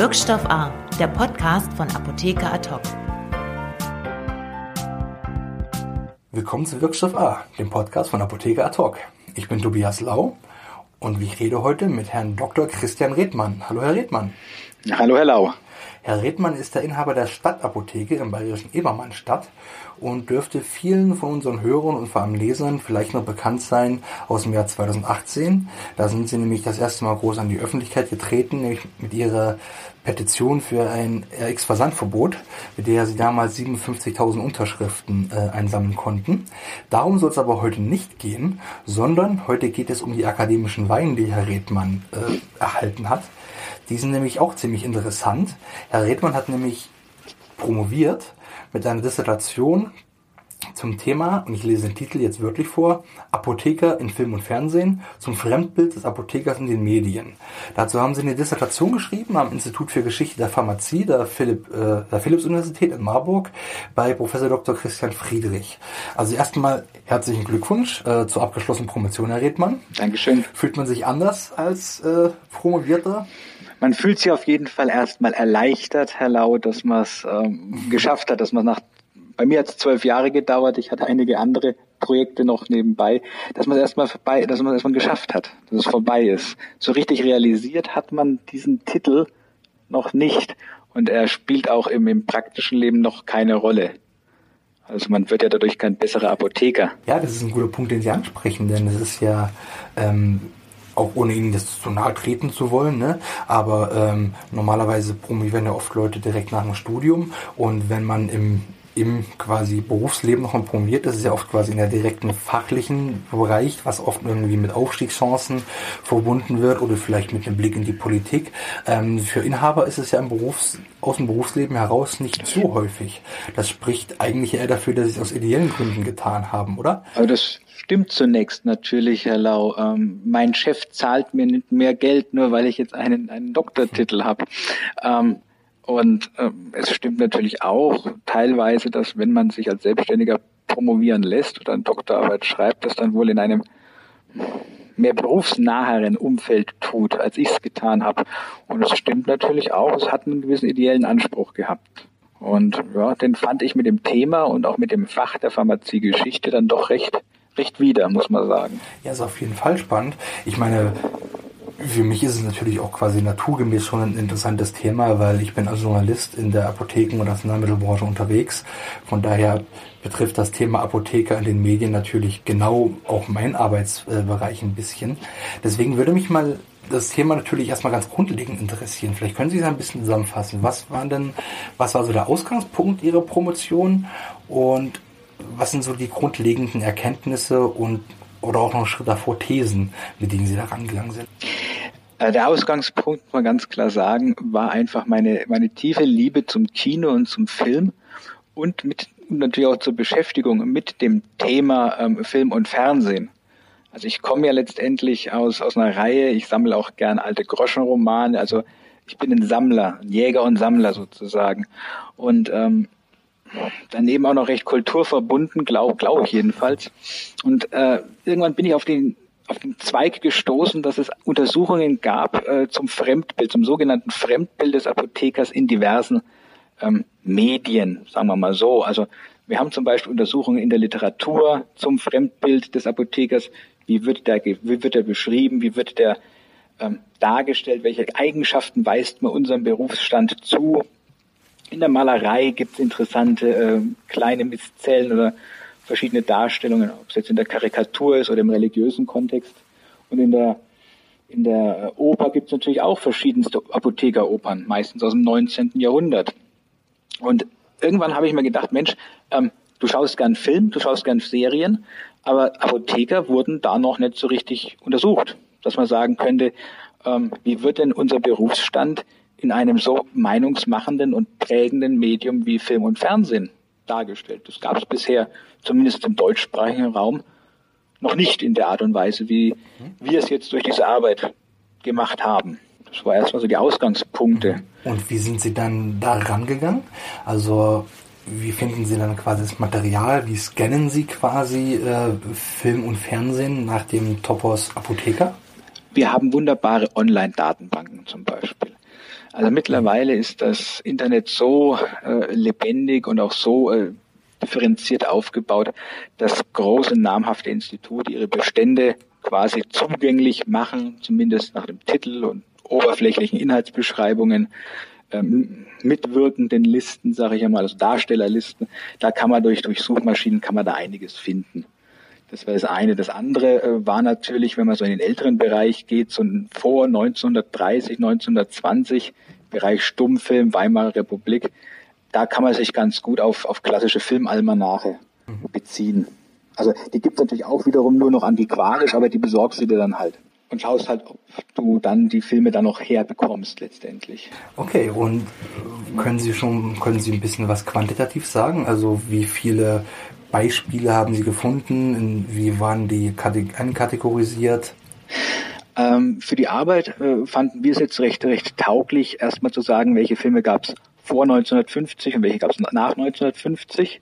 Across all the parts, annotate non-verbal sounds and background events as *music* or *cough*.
Wirkstoff A, der Podcast von Apotheker Ad Willkommen zu Wirkstoff A, dem Podcast von Apotheker Ad Ich bin Tobias Lau und ich rede heute mit Herrn Dr. Christian Redmann. Hallo, Herr Redmann. Hallo, Herr Lau. Herr Redmann ist der Inhaber der Stadtapotheke im bayerischen Ebermannstadt und dürfte vielen von unseren Hörern und vor allem Lesern vielleicht noch bekannt sein aus dem Jahr 2018. Da sind sie nämlich das erste Mal groß an die Öffentlichkeit getreten, nämlich mit ihrer Petition für ein RX-Versandverbot, mit der sie damals 57.000 Unterschriften äh, einsammeln konnten. Darum soll es aber heute nicht gehen, sondern heute geht es um die akademischen Weine, die Herr Redmann äh, erhalten hat. Die sind nämlich auch ziemlich interessant. Herr Redmann hat nämlich promoviert mit einer Dissertation zum Thema, und ich lese den Titel jetzt wirklich vor, Apotheker in Film und Fernsehen zum Fremdbild des Apothekers in den Medien. Dazu haben sie eine Dissertation geschrieben am Institut für Geschichte der Pharmazie der, Philipp, äh, der Philipps-Universität in Marburg bei Professor Dr. Christian Friedrich. Also erstmal herzlichen Glückwunsch äh, zur abgeschlossenen Promotion, Herr Redmann. Dankeschön. Fühlt man sich anders als äh, Promovierter? Man fühlt sich auf jeden Fall erstmal erleichtert, Herr Lau, dass man es ähm, *laughs* geschafft hat, dass man nach bei mir hat es zwölf Jahre gedauert, ich hatte einige andere Projekte noch nebenbei, dass man es erstmal vorbei, dass man es erstmal geschafft hat, dass es vorbei ist. So richtig realisiert hat man diesen Titel noch nicht und er spielt auch im, im praktischen Leben noch keine Rolle. Also man wird ja dadurch kein besserer Apotheker. Ja, das ist ein guter Punkt, den Sie ansprechen, denn es ist ja ähm, auch ohne ihnen das zu nahe treten zu wollen, ne? aber ähm, normalerweise promovieren ja oft Leute direkt nach dem Studium und wenn man im im quasi Berufsleben noch promoviert, das ist ja oft quasi in der direkten fachlichen Bereich, was oft irgendwie mit Aufstiegschancen verbunden wird oder vielleicht mit einem Blick in die Politik. Ähm, für Inhaber ist es ja im Berufs-, aus dem Berufsleben heraus nicht so häufig. Das spricht eigentlich eher dafür, dass sie es aus ideellen Gründen getan haben, oder? Aber das stimmt zunächst natürlich, Herr Lau. Ähm, mein Chef zahlt mir nicht mehr Geld, nur weil ich jetzt einen, einen Doktortitel habe. Ähm, und äh, es stimmt natürlich auch teilweise, dass wenn man sich als Selbstständiger promovieren lässt oder eine Doktorarbeit schreibt, das dann wohl in einem mehr berufsnaheren Umfeld tut, als ich es getan habe. Und es stimmt natürlich auch, es hat einen gewissen ideellen Anspruch gehabt. Und ja, den fand ich mit dem Thema und auch mit dem Fach der Pharmaziegeschichte dann doch recht recht wieder, muss man sagen. Ja, ist auf jeden Fall spannend. Ich meine, für mich ist es natürlich auch quasi naturgemäß schon ein interessantes Thema, weil ich bin als Journalist in der Apotheken- und Arzneimittelbranche unterwegs. Von daher betrifft das Thema Apotheker in den Medien natürlich genau auch mein Arbeitsbereich ein bisschen. Deswegen würde mich mal das Thema natürlich erstmal ganz grundlegend interessieren. Vielleicht können Sie es ein bisschen zusammenfassen. Was war denn, was war so der Ausgangspunkt Ihrer Promotion und was sind so die grundlegenden Erkenntnisse und oder auch noch einen Schritt davor Thesen, mit denen Sie da rangegangen sind? Äh, der Ausgangspunkt, man ganz klar sagen, war einfach meine, meine tiefe Liebe zum Kino und zum Film und mit natürlich auch zur Beschäftigung mit dem Thema ähm, Film und Fernsehen. Also ich komme ja letztendlich aus, aus einer Reihe, ich sammle auch gern alte Groschenromane, also ich bin ein Sammler, ein Jäger und Sammler sozusagen. Und ähm, daneben auch noch recht kulturverbunden, glaube glaub ich jedenfalls. Und äh, irgendwann bin ich auf den auf den Zweig gestoßen, dass es Untersuchungen gab äh, zum Fremdbild, zum sogenannten Fremdbild des Apothekers in diversen ähm, Medien, sagen wir mal so. Also wir haben zum Beispiel Untersuchungen in der Literatur zum Fremdbild des Apothekers. Wie wird der, wie wird er beschrieben? Wie wird der ähm, dargestellt? Welche Eigenschaften weist man unserem Berufsstand zu? In der Malerei gibt es interessante äh, kleine Misszellen oder verschiedene Darstellungen, ob es jetzt in der Karikatur ist oder im religiösen Kontext. Und in der, in der Oper gibt es natürlich auch verschiedenste Apothekeropern, meistens aus dem 19. Jahrhundert. Und irgendwann habe ich mir gedacht, Mensch, ähm, du schaust gern Film, du schaust gern Serien, aber Apotheker wurden da noch nicht so richtig untersucht, dass man sagen könnte, ähm, wie wird denn unser Berufsstand in einem so meinungsmachenden und prägenden Medium wie Film und Fernsehen dargestellt. Das gab es bisher, zumindest im deutschsprachigen Raum, noch nicht in der Art und Weise, wie wir es jetzt durch diese Arbeit gemacht haben. Das war erstmal so die Ausgangspunkte. Und wie sind Sie dann da rangegangen? Also wie finden Sie dann quasi das Material? Wie scannen Sie quasi äh, Film und Fernsehen nach dem Topos Apotheker? Wir haben wunderbare Online-Datenbanken zum Beispiel. Also mittlerweile ist das Internet so äh, lebendig und auch so äh, differenziert aufgebaut, dass große namhafte Institute ihre Bestände quasi zugänglich machen, zumindest nach dem Titel und oberflächlichen Inhaltsbeschreibungen, ähm, mitwirkenden Listen, sage ich einmal, also Darstellerlisten. Da kann man durch, durch Suchmaschinen kann man da einiges finden. Das war das eine. Das andere äh, war natürlich, wenn man so in den älteren Bereich geht, so vor 1930, 1920, Bereich Stummfilm, Weimarer Republik, da kann man sich ganz gut auf, auf klassische Filmalmanache beziehen. Also die gibt es natürlich auch wiederum nur noch antiquarisch, aber die besorgst du dir dann halt. Und schaust halt, ob du dann die Filme dann noch herbekommst letztendlich. Okay, und können Sie schon, können Sie ein bisschen was quantitativ sagen? Also wie viele Beispiele haben Sie gefunden? Wie waren die einkategorisiert? Ähm, für die Arbeit äh, fanden wir es jetzt recht, recht tauglich, erstmal zu sagen, welche Filme gab es vor 1950 und welche gab es nach 1950.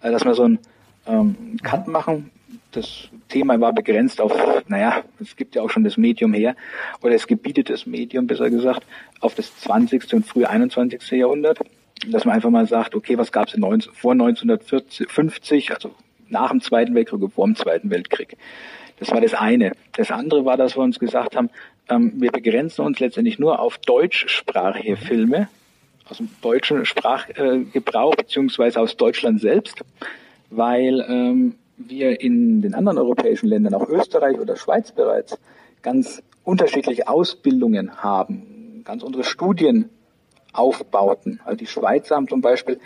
Also, dass wir so einen ähm, Cut machen. Das Thema war begrenzt auf, naja, es gibt ja auch schon das Medium her, oder es gebietet das Medium, besser gesagt, auf das 20. und frühe 21. Jahrhundert dass man einfach mal sagt, okay, was gab es vor 1950, also nach dem Zweiten Weltkrieg und vor dem Zweiten Weltkrieg. Das war das eine. Das andere war, dass wir uns gesagt haben, ähm, wir begrenzen uns letztendlich nur auf deutschsprachige Filme aus dem deutschen Sprachgebrauch beziehungsweise aus Deutschland selbst, weil ähm, wir in den anderen europäischen Ländern, auch Österreich oder Schweiz bereits, ganz unterschiedliche Ausbildungen haben, ganz unsere Studien aufbauten. Also die Schweizer haben zum Beispiel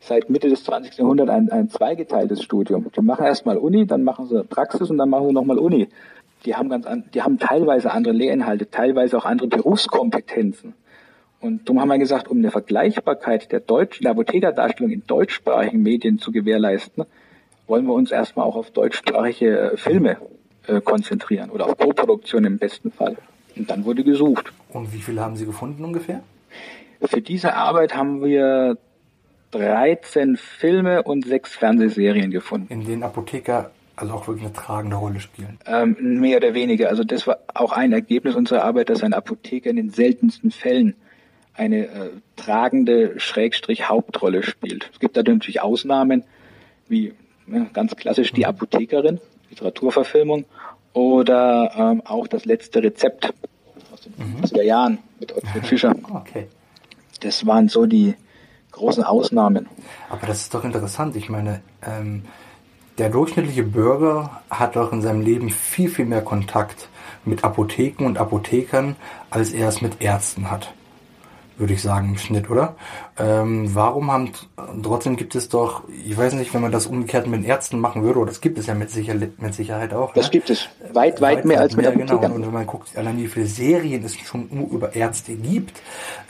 seit Mitte des 20. Jahrhunderts ein, ein zweigeteiltes Studium. Die machen erstmal Uni, dann machen sie Praxis und dann machen sie nochmal Uni. Die haben ganz an, die haben teilweise andere Lehrinhalte, teilweise auch andere Berufskompetenzen. Und darum haben wir gesagt, um eine Vergleichbarkeit der deutschen, der Apothekerdarstellung in deutschsprachigen Medien zu gewährleisten, wollen wir uns erstmal auch auf deutschsprachige äh, Filme äh, konzentrieren oder auf Co-Produktion im besten Fall. Und dann wurde gesucht. Und wie viele haben Sie gefunden ungefähr? Für diese Arbeit haben wir 13 Filme und sechs Fernsehserien gefunden. In denen Apotheker also auch wirklich eine tragende Rolle spielen. Ähm, mehr oder weniger. Also das war auch ein Ergebnis unserer Arbeit, dass ein Apotheker in den seltensten Fällen eine äh, tragende Schrägstrich Hauptrolle spielt. Es gibt da natürlich Ausnahmen, wie ja, ganz klassisch die Apothekerin, Literaturverfilmung, oder ähm, auch das letzte Rezept aus den 50er mhm. Jahren mit Ottfried *laughs* Fischer. Okay. Das waren so die großen Ausnahmen. Aber das ist doch interessant. Ich meine, ähm, der durchschnittliche Bürger hat doch in seinem Leben viel, viel mehr Kontakt mit Apotheken und Apothekern, als er es mit Ärzten hat würde ich sagen, im Schnitt, oder? Ähm, warum haben, trotzdem gibt es doch, ich weiß nicht, wenn man das umgekehrt mit Ärzten machen würde, oder das gibt es ja mit, Sicher mit Sicherheit auch. Das ne? gibt es. Weit, weit, weit mehr als mit mehr, Genau. Und wenn man guckt, allein wie viele Serien es schon über Ärzte gibt,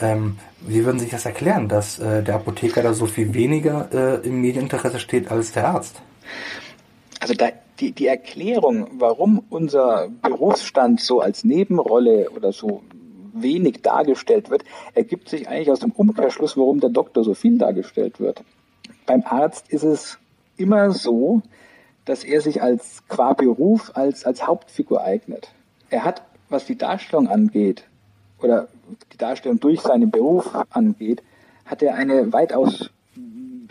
ähm, wie würden sich das erklären, dass äh, der Apotheker da so viel weniger äh, im Medieninteresse steht als der Arzt? Also da, die, die Erklärung, warum unser Berufsstand so als Nebenrolle oder so wenig dargestellt wird, ergibt sich eigentlich aus dem Umkehrschluss, warum der Doktor so viel dargestellt wird. Beim Arzt ist es immer so, dass er sich als qua Beruf als, als Hauptfigur eignet. Er hat, was die Darstellung angeht, oder die Darstellung durch seinen Beruf angeht, hat er eine weitaus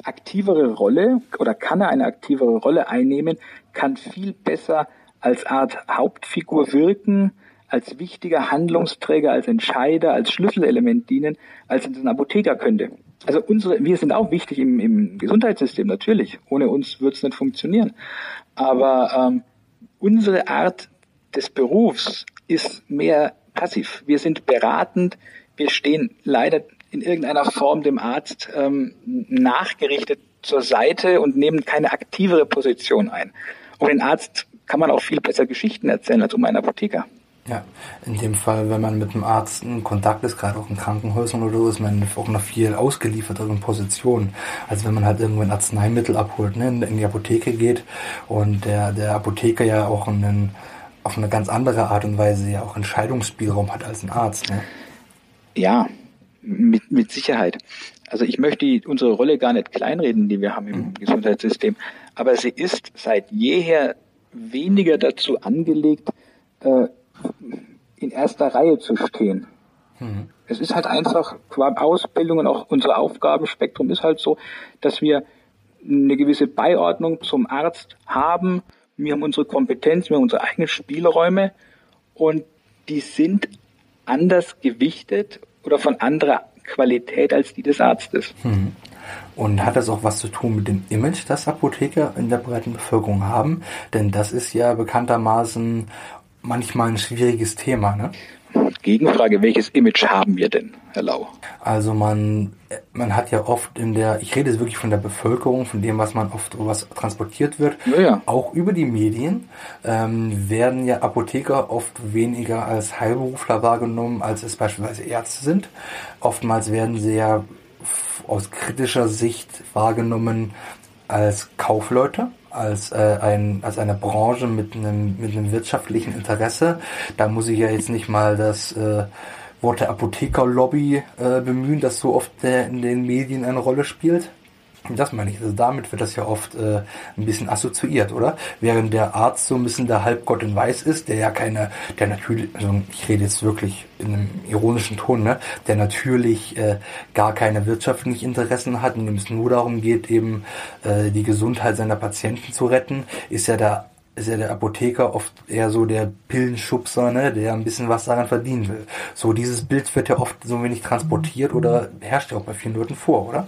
aktivere Rolle oder kann er eine aktivere Rolle einnehmen, kann viel besser als Art Hauptfigur wirken, als wichtiger Handlungsträger, als Entscheider, als Schlüsselelement dienen, als ein Apotheker könnte. Also unsere, wir sind auch wichtig im, im Gesundheitssystem, natürlich. Ohne uns wird es nicht funktionieren. Aber ähm, unsere Art des Berufs ist mehr passiv. Wir sind beratend, wir stehen leider in irgendeiner Form dem Arzt ähm, nachgerichtet zur Seite und nehmen keine aktivere Position ein. Um den Arzt kann man auch viel besser Geschichten erzählen als um einen Apotheker. Ja, in dem Fall, wenn man mit einem Arzt in Kontakt ist, gerade auch in Krankenhäusern oder so, ist man auch noch viel ausgelieferteren Positionen, als wenn man halt irgendwo ein Arzneimittel abholt, ne, in die Apotheke geht und der, der Apotheker ja auch einen, auf eine ganz andere Art und Weise ja auch Entscheidungsspielraum hat als ein Arzt. Ne? Ja, mit, mit Sicherheit. Also ich möchte die, unsere Rolle gar nicht kleinreden, die wir haben im mhm. Gesundheitssystem, aber sie ist seit jeher weniger dazu angelegt, äh, in erster Reihe zu stehen. Mhm. Es ist halt einfach qua Ausbildung und auch unser Aufgabenspektrum ist halt so, dass wir eine gewisse Beiordnung zum Arzt haben. Wir haben unsere Kompetenz, wir haben unsere eigenen Spielräume und die sind anders gewichtet oder von anderer Qualität als die des Arztes. Mhm. Und hat das auch was zu tun mit dem Image, das Apotheker in der breiten Bevölkerung haben? Denn das ist ja bekanntermaßen manchmal ein schwieriges Thema. Ne? Gegenfrage, welches Image haben wir denn, Herr Lau? Also man, man hat ja oft in der, ich rede jetzt wirklich von der Bevölkerung, von dem, was man oft, was transportiert wird, ja, ja. auch über die Medien, ähm, werden ja Apotheker oft weniger als Heilberufler wahrgenommen, als es beispielsweise Ärzte sind. Oftmals werden sie ja aus kritischer Sicht wahrgenommen als Kaufleute als, äh, ein, als eine Branche mit einem, mit einem wirtschaftlichen Interesse. Da muss ich ja jetzt nicht mal das äh, Wort der Apothekerlobby äh, bemühen, das so oft äh, in den Medien eine Rolle spielt. Das meine ich. Also damit wird das ja oft äh, ein bisschen assoziiert, oder? Während der Arzt so ein bisschen der Halbgott in Weiß ist, der ja keine, der natürlich, also ich rede jetzt wirklich in einem ironischen Ton, ne, der natürlich äh, gar keine wirtschaftlichen Interessen hat und dem es nur darum geht, eben äh, die Gesundheit seiner Patienten zu retten, ist ja der ist ja der Apotheker oft eher so der Pillenschubser, ne, der ein bisschen was daran verdienen will. So dieses Bild wird ja oft so wenig transportiert oder herrscht ja auch bei vielen Leuten vor, oder?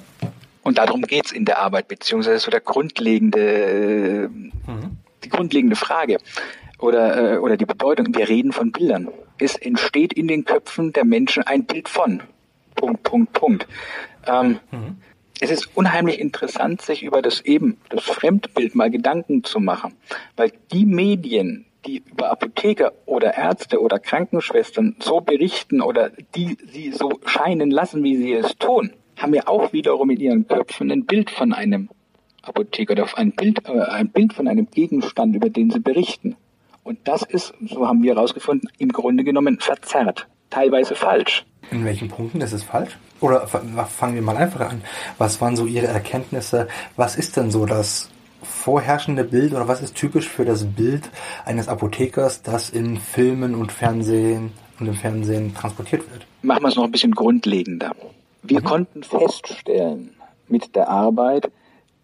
Und darum geht's in der Arbeit, beziehungsweise so der grundlegende, mhm. die grundlegende Frage oder, äh, oder die Bedeutung. Wir reden von Bildern. Es entsteht in den Köpfen der Menschen ein Bild von. Punkt, Punkt, Punkt. Ähm, mhm. Es ist unheimlich interessant, sich über das eben, das Fremdbild mal Gedanken zu machen. Weil die Medien, die über Apotheker oder Ärzte oder Krankenschwestern so berichten oder die sie so scheinen lassen, wie sie es tun, haben ja auch wiederum in ihren Köpfen ein Bild von einem Apotheker oder ein Bild, äh, ein Bild von einem Gegenstand, über den sie berichten. Und das ist, so haben wir herausgefunden, im Grunde genommen verzerrt, teilweise falsch. In welchen Punkten ist es falsch? Oder fangen wir mal einfach an. Was waren so Ihre Erkenntnisse? Was ist denn so das vorherrschende Bild oder was ist typisch für das Bild eines Apothekers, das in Filmen und Fernsehen und im Fernsehen transportiert wird? Machen wir es noch ein bisschen grundlegender. Wir mhm. konnten feststellen mit der Arbeit,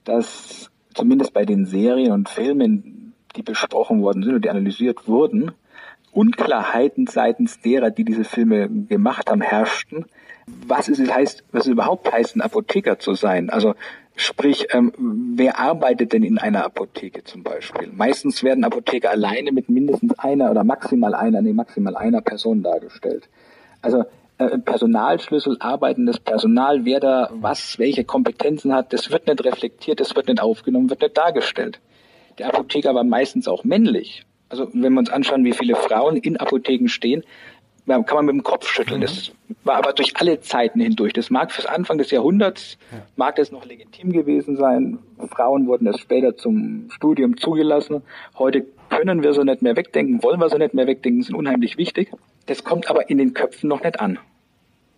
dass zumindest bei den Serien und Filmen, die besprochen worden sind und die analysiert wurden, Unklarheiten seitens derer, die diese Filme gemacht haben, herrschten. Was es heißt, was es überhaupt heißt, ein Apotheker zu sein. Also sprich, ähm, wer arbeitet denn in einer Apotheke zum Beispiel? Meistens werden Apotheker alleine mit mindestens einer oder maximal einer, nee, maximal einer Person dargestellt. Also äh, Personalschlüssel, arbeitendes Personal, wer da was, welche Kompetenzen hat, das wird nicht reflektiert, das wird nicht aufgenommen, wird nicht dargestellt. Der Apotheker war meistens auch männlich. Also wenn wir uns anschauen, wie viele Frauen in Apotheken stehen, kann man mit dem Kopf schütteln. Das war aber durch alle Zeiten hindurch. Das mag fürs Anfang des Jahrhunderts, mag das noch legitim gewesen sein. Frauen wurden erst später zum Studium zugelassen. Heute können wir so nicht mehr wegdenken, wollen wir so nicht mehr wegdenken, sind unheimlich wichtig. Das kommt aber in den Köpfen noch nicht an.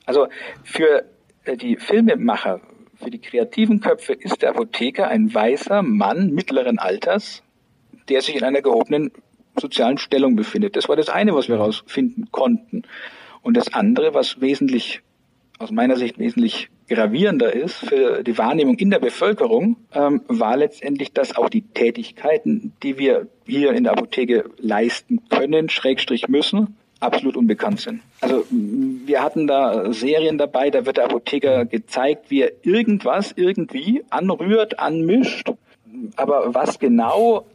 Also für äh, die Filmemacher, für die kreativen Köpfe ist der Apotheker ein weißer Mann mittleren Alters, der sich in einer gehobenen sozialen Stellung befindet. Das war das eine, was wir herausfinden konnten. Und das andere, was wesentlich, aus meiner Sicht wesentlich gravierender ist für die Wahrnehmung in der Bevölkerung, ähm, war letztendlich, dass auch die Tätigkeiten, die wir hier in der Apotheke leisten können, Schrägstrich müssen, absolut unbekannt sind. Also wir hatten da Serien dabei, da wird der Apotheker gezeigt, wie er irgendwas irgendwie anrührt, anmischt. Aber was genau,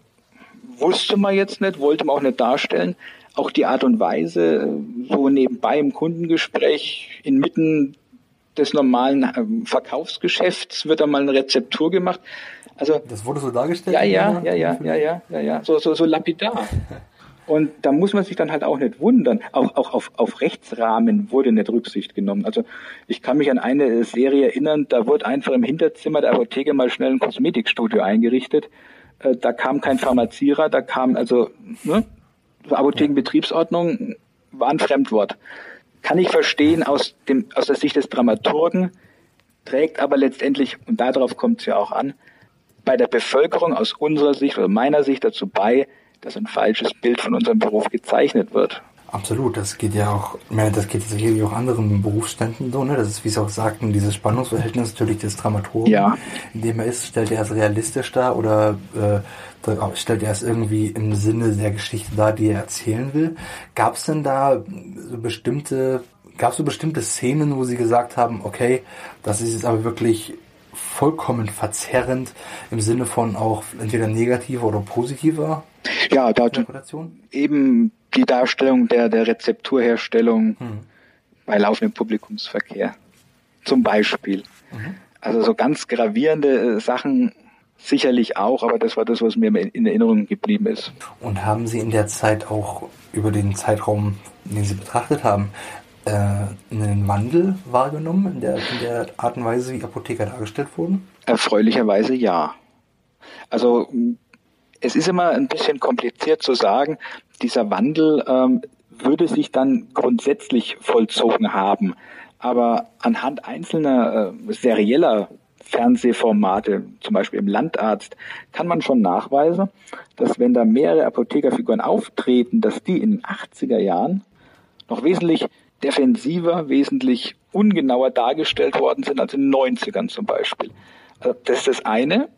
wusste man jetzt nicht, wollte man auch nicht darstellen. Auch die Art und Weise, so nebenbei im Kundengespräch, inmitten des normalen ähm, Verkaufsgeschäfts wird da mal eine Rezeptur gemacht. Also das wurde so dargestellt. Ja, ja, ja, ja, ja, ja, ja, ja, so so so lapidar. *laughs* Und da muss man sich dann halt auch nicht wundern. Auch, auch auf, auf Rechtsrahmen wurde nicht Rücksicht genommen. Also ich kann mich an eine Serie erinnern, da wurde einfach im Hinterzimmer der Apotheke mal schnell ein Kosmetikstudio eingerichtet. Äh, da kam kein Pharmazierer, da kam also ne, Apothekenbetriebsordnung war ein Fremdwort. Kann ich verstehen aus, dem, aus der Sicht des Dramaturgen, trägt aber letztendlich, und darauf kommt es ja auch an, bei der Bevölkerung aus unserer Sicht oder meiner Sicht dazu bei, dass ein falsches Bild von unserem Beruf gezeichnet wird. Absolut, das geht ja auch, das geht sicherlich auch anderen Berufsständen so, ne? Das ist, wie Sie auch sagten, dieses Spannungsverhältnis natürlich des Dramaturgen, ja. in dem er ist, stellt er es realistisch dar oder äh, stellt er es irgendwie im Sinne der Geschichte dar, die er erzählen will. Gab es denn da so bestimmte, gab es so bestimmte Szenen, wo Sie gesagt haben, okay, das ist jetzt aber wirklich vollkommen verzerrend im Sinne von auch entweder negativer oder positiver ja, da eben die Darstellung der, der Rezepturherstellung hm. bei laufendem Publikumsverkehr. Zum Beispiel. Mhm. Also so ganz gravierende äh, Sachen sicherlich auch, aber das war das, was mir in Erinnerung geblieben ist. Und haben Sie in der Zeit auch über den Zeitraum, den Sie betrachtet haben, äh, einen Wandel wahrgenommen in der, in der Art und Weise, wie Apotheker dargestellt wurden? Erfreulicherweise ja. Also es ist immer ein bisschen kompliziert zu sagen, dieser Wandel ähm, würde sich dann grundsätzlich vollzogen haben. Aber anhand einzelner äh, serieller Fernsehformate, zum Beispiel im Landarzt, kann man schon nachweisen, dass wenn da mehrere Apothekerfiguren auftreten, dass die in den 80er Jahren noch wesentlich defensiver, wesentlich ungenauer dargestellt worden sind als in den 90ern zum Beispiel. Also das ist das eine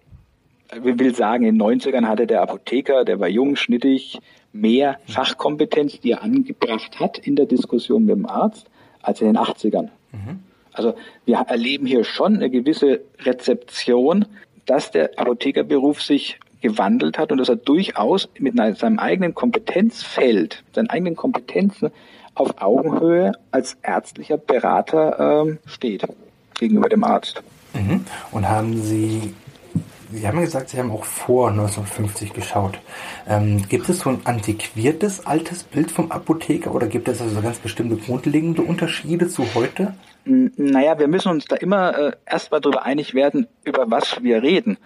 ich will sagen, in den 90ern hatte der Apotheker, der war jung, schnittig, mehr Fachkompetenz, die er angebracht hat in der Diskussion mit dem Arzt, als in den 80ern. Mhm. Also wir erleben hier schon eine gewisse Rezeption, dass der Apothekerberuf sich gewandelt hat und dass er durchaus mit seinem eigenen Kompetenzfeld, seinen eigenen Kompetenzen auf Augenhöhe als ärztlicher Berater ähm, steht gegenüber dem Arzt. Mhm. Und haben Sie Sie haben gesagt, Sie haben auch vor 1950 geschaut. Ähm, gibt es so ein antiquiertes, altes Bild vom Apotheker oder gibt es also ganz bestimmte grundlegende Unterschiede zu heute? Naja, wir müssen uns da immer äh, erstmal darüber einig werden, über was wir reden.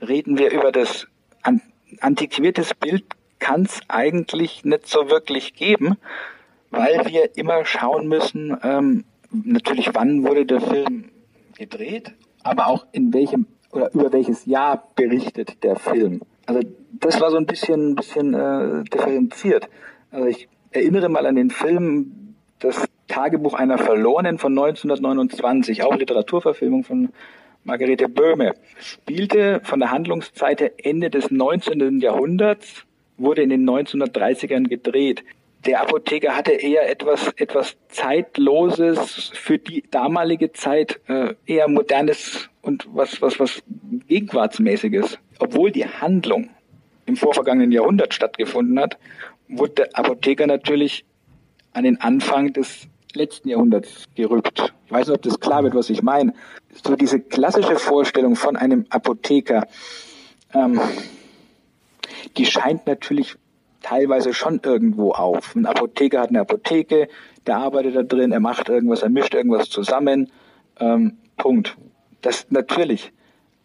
Reden wir über das an antiquiertes Bild, kann es eigentlich nicht so wirklich geben, weil wir immer schauen müssen, ähm, natürlich, wann wurde der Film gedreht, aber auch in welchem oder über welches Jahr berichtet der Film. Also das war so ein bisschen, bisschen äh, differenziert. Also ich erinnere mal an den Film Das Tagebuch einer Verlorenen von 1929, auch Literaturverfilmung von Margarete Böhme. Spielte von der Handlungszeit Ende des 19. Jahrhunderts, wurde in den 1930ern gedreht. Der Apotheker hatte eher etwas, etwas Zeitloses, für die damalige Zeit äh, eher modernes und was, was, was Gegenwartsmäßiges. Obwohl die Handlung im vorvergangenen Jahrhundert stattgefunden hat, wurde der Apotheker natürlich an den Anfang des letzten Jahrhunderts gerückt. Ich weiß nicht, ob das klar wird, was ich meine. So diese klassische Vorstellung von einem Apotheker, ähm, die scheint natürlich teilweise schon irgendwo auf. Ein Apotheker hat eine Apotheke, der arbeitet da drin, er macht irgendwas, er mischt irgendwas zusammen. Ähm, Punkt. Das natürlich.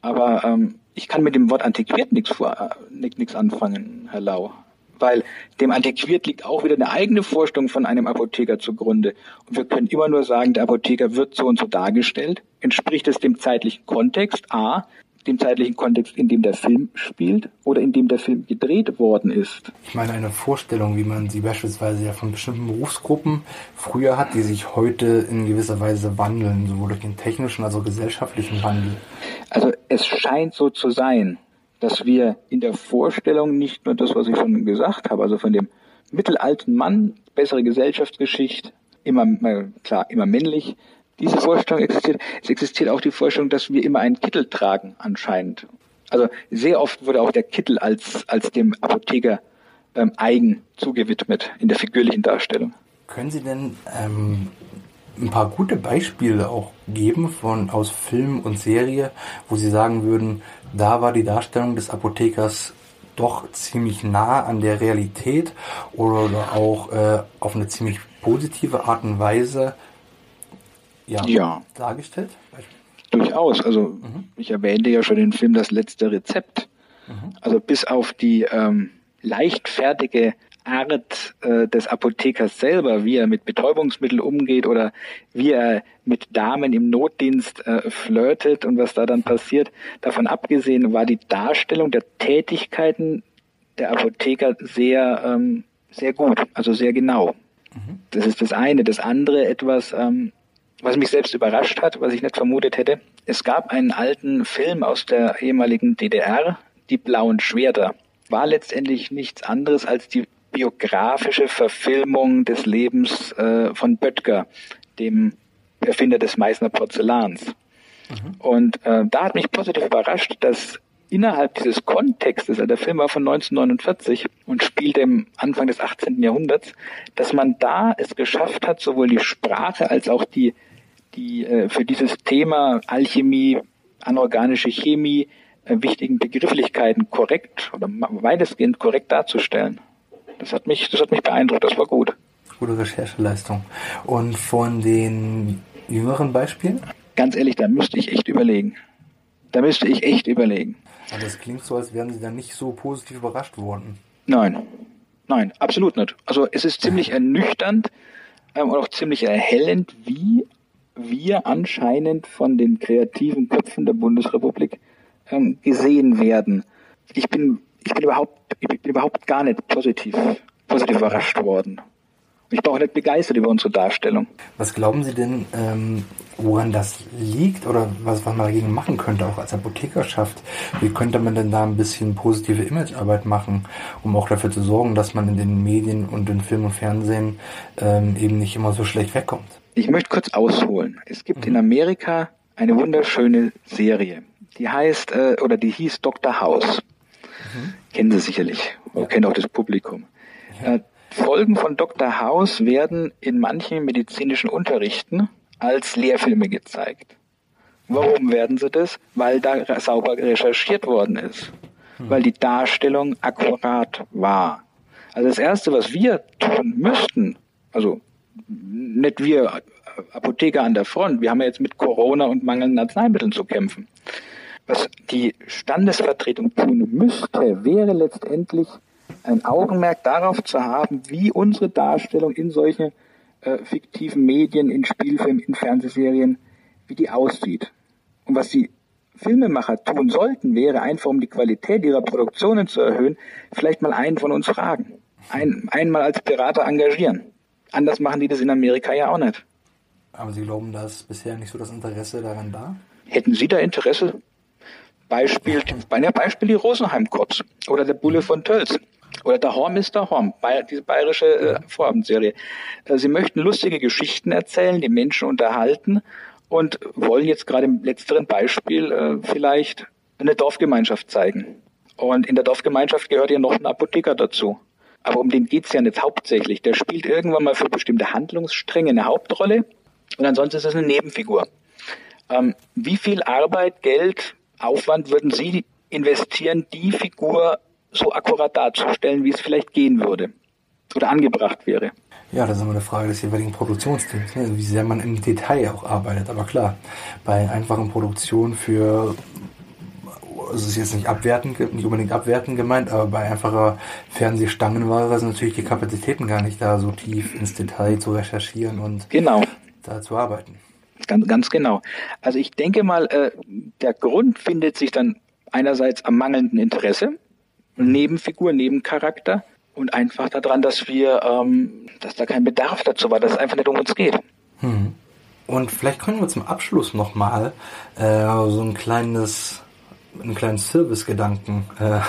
Aber ähm, ich kann mit dem Wort antiquiert nichts äh, anfangen, Herr Lau. Weil dem antiquiert liegt auch wieder eine eigene Vorstellung von einem Apotheker zugrunde. Und wir können immer nur sagen, der Apotheker wird so und so dargestellt. Entspricht es dem zeitlichen Kontext? A dem zeitlichen Kontext, in dem der Film spielt oder in dem der Film gedreht worden ist. Ich meine eine Vorstellung, wie man sie beispielsweise ja von bestimmten Berufsgruppen früher hat, die sich heute in gewisser Weise wandeln, sowohl durch den technischen als auch gesellschaftlichen Wandel. Also es scheint so zu sein, dass wir in der Vorstellung nicht nur das, was ich schon gesagt habe, also von dem mittelalten Mann, bessere Gesellschaftsgeschichte, immer klar, immer männlich, diese Vorstellung existiert. Es existiert auch die Vorstellung, dass wir immer einen Kittel tragen, anscheinend. Also sehr oft wurde auch der Kittel als, als dem Apotheker ähm, eigen zugewidmet in der figürlichen Darstellung. Können Sie denn ähm, ein paar gute Beispiele auch geben von aus Film und Serie, wo Sie sagen würden, da war die Darstellung des Apothekers doch ziemlich nah an der Realität oder auch äh, auf eine ziemlich positive Art und Weise ja, ja. dargestellt? Durchaus. Also mhm. ich erwähnte ja schon den Film Das letzte Rezept. Mhm. Also bis auf die ähm, leichtfertige Art äh, des Apothekers selber, wie er mit Betäubungsmitteln umgeht oder wie er mit Damen im Notdienst äh, flirtet und was da dann passiert. Davon abgesehen war die Darstellung der Tätigkeiten der Apotheker sehr, ähm, sehr gut, also sehr genau. Mhm. Das ist das eine. Das andere etwas, ähm, was mich selbst überrascht hat, was ich nicht vermutet hätte. Es gab einen alten Film aus der ehemaligen DDR, Die blauen Schwerter. War letztendlich nichts anderes als die biografische Verfilmung des Lebens äh, von Böttger, dem Erfinder des Meißner Porzellans. Mhm. Und äh, da hat mich positiv überrascht, dass innerhalb dieses Kontextes, also der Film war von 1949 und spielt im Anfang des 18. Jahrhunderts, dass man da es geschafft hat, sowohl die Sprache als auch die, die äh, für dieses Thema Alchemie, anorganische Chemie, äh, wichtigen Begrifflichkeiten korrekt oder weitestgehend korrekt darzustellen. Das hat mich, das hat mich beeindruckt, das war gut. Gute Rechercheleistung. Und von den jüngeren Beispielen? Ganz ehrlich, da müsste ich echt überlegen. Da müsste ich echt überlegen. Aber das klingt so, als wären Sie dann nicht so positiv überrascht worden. Nein, nein, absolut nicht. Also es ist ziemlich *laughs* ernüchternd ähm, und auch ziemlich erhellend, wie wir anscheinend von den kreativen Köpfen der Bundesrepublik ähm, gesehen werden. Ich bin, ich bin überhaupt, ich bin überhaupt gar nicht positiv, positiv überrascht worden. Ich bin auch nicht begeistert über unsere Darstellung. Was glauben Sie denn, ähm, woran das liegt oder was, was man dagegen machen könnte, auch als Apothekerschaft? Wie könnte man denn da ein bisschen positive Imagearbeit machen, um auch dafür zu sorgen, dass man in den Medien und in Film und Fernsehen ähm, eben nicht immer so schlecht wegkommt? Ich möchte kurz ausholen. Es gibt mhm. in Amerika eine wunderschöne Serie. Die heißt, äh, oder die hieß Dr. House. Mhm. Kennen Sie sicherlich. Ja. Kennt auch das Publikum. Ja. Äh, Folgen von Dr. House werden in manchen medizinischen Unterrichten als Lehrfilme gezeigt. Warum werden sie das? Weil da sauber recherchiert worden ist. Hm. Weil die Darstellung akkurat war. Also das Erste, was wir tun müssten, also nicht wir Apotheker an der Front, wir haben ja jetzt mit Corona und mangelnden Arzneimitteln zu kämpfen. Was die Standesvertretung tun müsste, wäre letztendlich ein Augenmerk darauf zu haben, wie unsere Darstellung in solchen äh, fiktiven Medien, in Spielfilmen, in Fernsehserien, wie die aussieht. Und was die Filmemacher tun sollten, wäre einfach, um die Qualität ihrer Produktionen zu erhöhen, vielleicht mal einen von uns fragen. Ein, einmal als Berater engagieren. Anders machen die das in Amerika ja auch nicht. Aber Sie glauben, dass bisher nicht so das Interesse daran da? Hätten Sie da Interesse? Beispiel, Beispiel die Rosenheim-Cops oder der Bulle von Tölz. Oder der Horm ist der Horm, diese bayerische äh, Vorabendserie. Äh, sie möchten lustige Geschichten erzählen, die Menschen unterhalten und wollen jetzt gerade im letzteren Beispiel äh, vielleicht eine Dorfgemeinschaft zeigen. Und in der Dorfgemeinschaft gehört ja noch ein Apotheker dazu. Aber um den geht's ja nicht hauptsächlich. Der spielt irgendwann mal für bestimmte Handlungsstränge eine Hauptrolle und ansonsten ist es eine Nebenfigur. Ähm, wie viel Arbeit, Geld, Aufwand würden Sie investieren, die Figur so akkurat darzustellen, wie es vielleicht gehen würde oder angebracht wäre. Ja, das ist immer eine Frage des jeweiligen Produktionsteams, ne? wie sehr man im Detail auch arbeitet. Aber klar, bei einfachen Produktionen für, also es ist jetzt nicht abwertend, nicht unbedingt abwertend gemeint, aber bei einfacher Fernsehstangenware sind natürlich die Kapazitäten gar nicht da, so tief ins Detail zu recherchieren und genau. da zu arbeiten. Ganz, ganz genau. Also ich denke mal, äh, der Grund findet sich dann einerseits am mangelnden Interesse, Nebenfigur, Nebencharakter und einfach daran, dass wir, ähm, dass da kein Bedarf dazu war, dass es einfach nicht um uns geht. Hm. Und vielleicht können wir zum Abschluss nochmal äh, so ein kleines, einen kleinen Servicegedanken äh,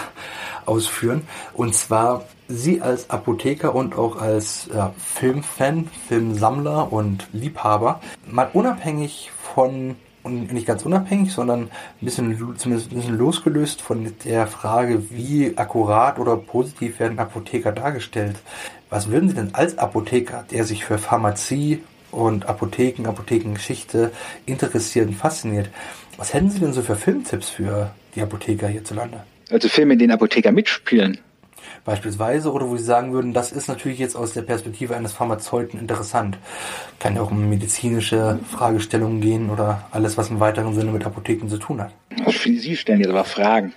ausführen. Und zwar Sie als Apotheker und auch als ja, Filmfan, Filmsammler und Liebhaber, mal unabhängig von und nicht ganz unabhängig, sondern ein bisschen, zumindest ein bisschen losgelöst von der Frage, wie akkurat oder positiv werden Apotheker dargestellt. Was würden Sie denn als Apotheker, der sich für Pharmazie und Apotheken, Apothekengeschichte interessiert und fasziniert, was hätten Sie denn so für Filmtipps für die Apotheker hierzulande? Also Filme, in denen Apotheker mitspielen beispielsweise oder wo Sie sagen würden, das ist natürlich jetzt aus der Perspektive eines Pharmazeuten interessant. Kann ja auch um medizinische Fragestellungen gehen oder alles, was im weiteren Sinne mit Apotheken zu tun hat. Sie stellen jetzt aber Fragen.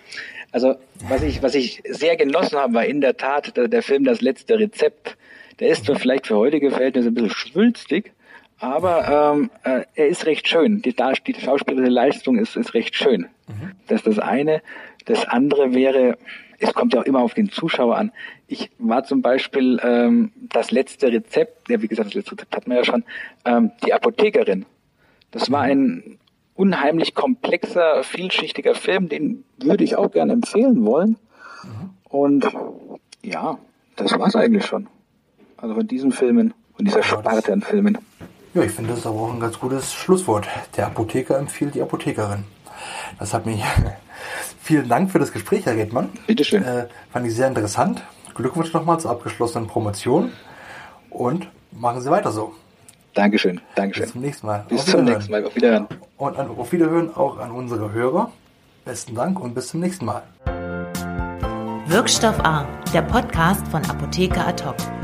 Also was ich, was ich sehr genossen habe, war in der Tat der, der Film Das letzte Rezept. Der ist zwar vielleicht für heutige Verhältnisse ein bisschen schwülstig, aber ähm, äh, er ist recht schön. Die, die schauspielerische Leistung ist, ist recht schön. Mhm. Das ist das eine. Das andere wäre, es kommt ja auch immer auf den Zuschauer an. Ich war zum Beispiel ähm, das letzte Rezept, ja wie gesagt, das letzte Rezept hatten wir ja schon, ähm, die Apothekerin. Das war ein unheimlich komplexer, vielschichtiger Film, den würde ich auch gerne empfehlen wollen. Und ja, das war's eigentlich schon. Also von diesen Filmen und dieser Sparte an Filmen. Ja, ich finde das ist aber auch ein ganz gutes Schlusswort. Der Apotheker empfiehlt die Apothekerin. Das hat mich. *laughs* Vielen Dank für das Gespräch, Herr Redmann. Bitteschön. Äh, fand ich sehr interessant. Glückwunsch nochmal zur abgeschlossenen Promotion und machen Sie weiter so. Dankeschön, Dankeschön. Bis zum nächsten Mal. Bis zum nächsten Mal. Auf Wiederhören. Und an, auf Wiederhören auch an unsere Hörer. Besten Dank und bis zum nächsten Mal. Wirkstoff A, der Podcast von Apotheker Ad hoc.